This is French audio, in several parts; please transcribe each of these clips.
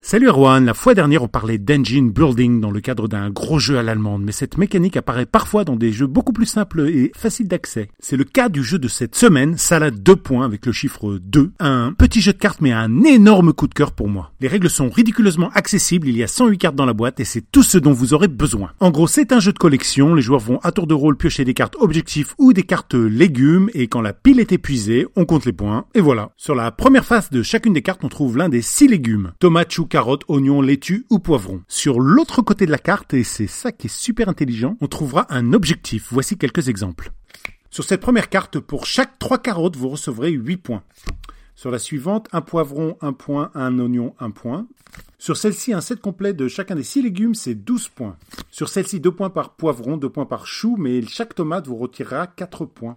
Salut Erwan, la fois dernière on parlait d'engine building dans le cadre d'un gros jeu à l'allemande, mais cette mécanique apparaît parfois dans des jeux beaucoup plus simples et faciles d'accès. C'est le cas du jeu de cette semaine, Salade 2 points avec le chiffre 2, un petit jeu de cartes mais un énorme coup de cœur pour moi. Les règles sont ridiculeusement accessibles, il y a 108 cartes dans la boîte et c'est tout ce dont vous aurez besoin. En gros c'est un jeu de collection, les joueurs vont à tour de rôle piocher des cartes objectifs ou des cartes légumes et quand la pile est épuisée, on compte les points et voilà. Sur la première face de chacune des cartes on trouve l'un des 6 légumes, tomates, choux, carottes, oignons, laitue ou poivron. Sur l'autre côté de la carte, et c'est ça qui est super intelligent, on trouvera un objectif. Voici quelques exemples. Sur cette première carte, pour chaque 3 carottes, vous recevrez 8 points. Sur la suivante, un poivron, un point, un oignon, un point. Sur celle-ci, un set complet de chacun des 6 légumes, c'est 12 points. Sur celle-ci, 2 points par poivron, 2 points par chou, mais chaque tomate vous retirera 4 points.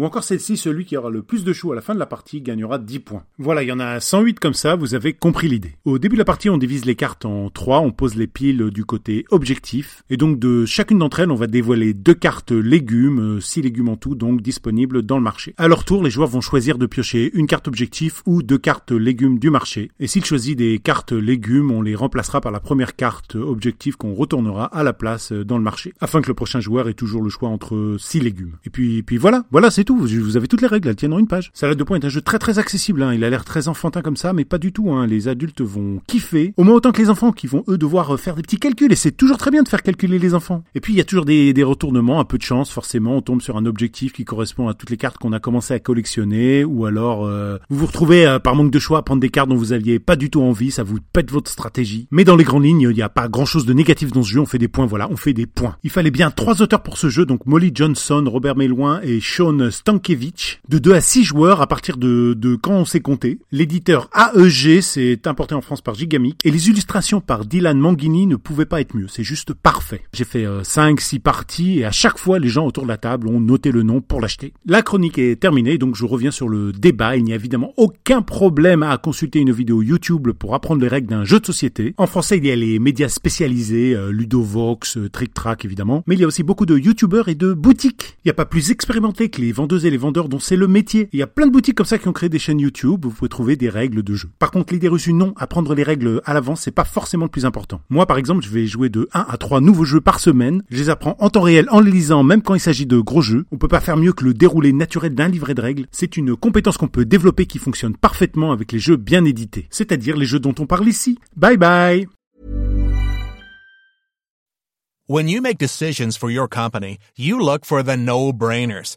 Ou encore celle-ci, celui qui aura le plus de choux à la fin de la partie gagnera 10 points. Voilà, il y en a 108 comme ça, vous avez compris l'idée. Au début de la partie, on divise les cartes en 3, on pose les piles du côté objectif, et donc de chacune d'entre elles, on va dévoiler deux cartes légumes, 6 légumes en tout, donc disponibles dans le marché. À leur tour, les joueurs vont choisir de piocher une carte objectif ou deux cartes légumes du marché. Et s'ils choisissent des cartes légumes, on les remplacera par la première carte objectif qu'on retournera à la place dans le marché, afin que le prochain joueur ait toujours le choix entre 6 légumes. Et puis voilà, voilà, c'est tout. Vous avez toutes les règles, elles tiennent en une page. Salade de points est un jeu très très accessible. Hein. Il a l'air très enfantin comme ça, mais pas du tout. Hein. Les adultes vont kiffer, au moins autant que les enfants, qui vont eux devoir faire des petits calculs. Et c'est toujours très bien de faire calculer les enfants. Et puis il y a toujours des, des retournements, un peu de chance forcément. On tombe sur un objectif qui correspond à toutes les cartes qu'on a commencé à collectionner, ou alors euh, vous vous retrouvez euh, par manque de choix à prendre des cartes dont vous aviez pas du tout envie. Ça vous pète votre stratégie. Mais dans les grandes lignes, il n'y a pas grand chose de négatif dans ce jeu. On fait des points, voilà, on fait des points. Il fallait bien trois auteurs pour ce jeu, donc Molly Johnson, Robert Méloin et Sean Stankiewicz, de 2 à 6 joueurs à partir de, quand on sait compter. L'éditeur AEG s'est importé en France par Gigamic et les illustrations par Dylan Manghini ne pouvaient pas être mieux. C'est juste parfait. J'ai fait 5, euh, 6 parties et à chaque fois les gens autour de la table ont noté le nom pour l'acheter. La chronique est terminée donc je reviens sur le débat. Il n'y a évidemment aucun problème à consulter une vidéo YouTube pour apprendre les règles d'un jeu de société. En français il y a les médias spécialisés, euh, Ludovox, euh, Trick Track évidemment, mais il y a aussi beaucoup de YouTubeurs et de boutiques. Il n'y a pas plus expérimenté que les vendeuses et les vendeurs dont c'est le métier. Il y a plein de boutiques comme ça qui ont créé des chaînes YouTube où vous pouvez trouver des règles de jeu. Par contre, l'idée reçue non, apprendre les règles à l'avance, c'est pas forcément le plus important. Moi, par exemple, je vais jouer de 1 à 3 nouveaux jeux par semaine. Je les apprends en temps réel en les lisant, même quand il s'agit de gros jeux. On peut pas faire mieux que le déroulé naturel d'un livret de règles. C'est une compétence qu'on peut développer qui fonctionne parfaitement avec les jeux bien édités. C'est-à-dire les jeux dont on parle ici. Bye bye! When you make decisions for your company, you look for the no-brainers.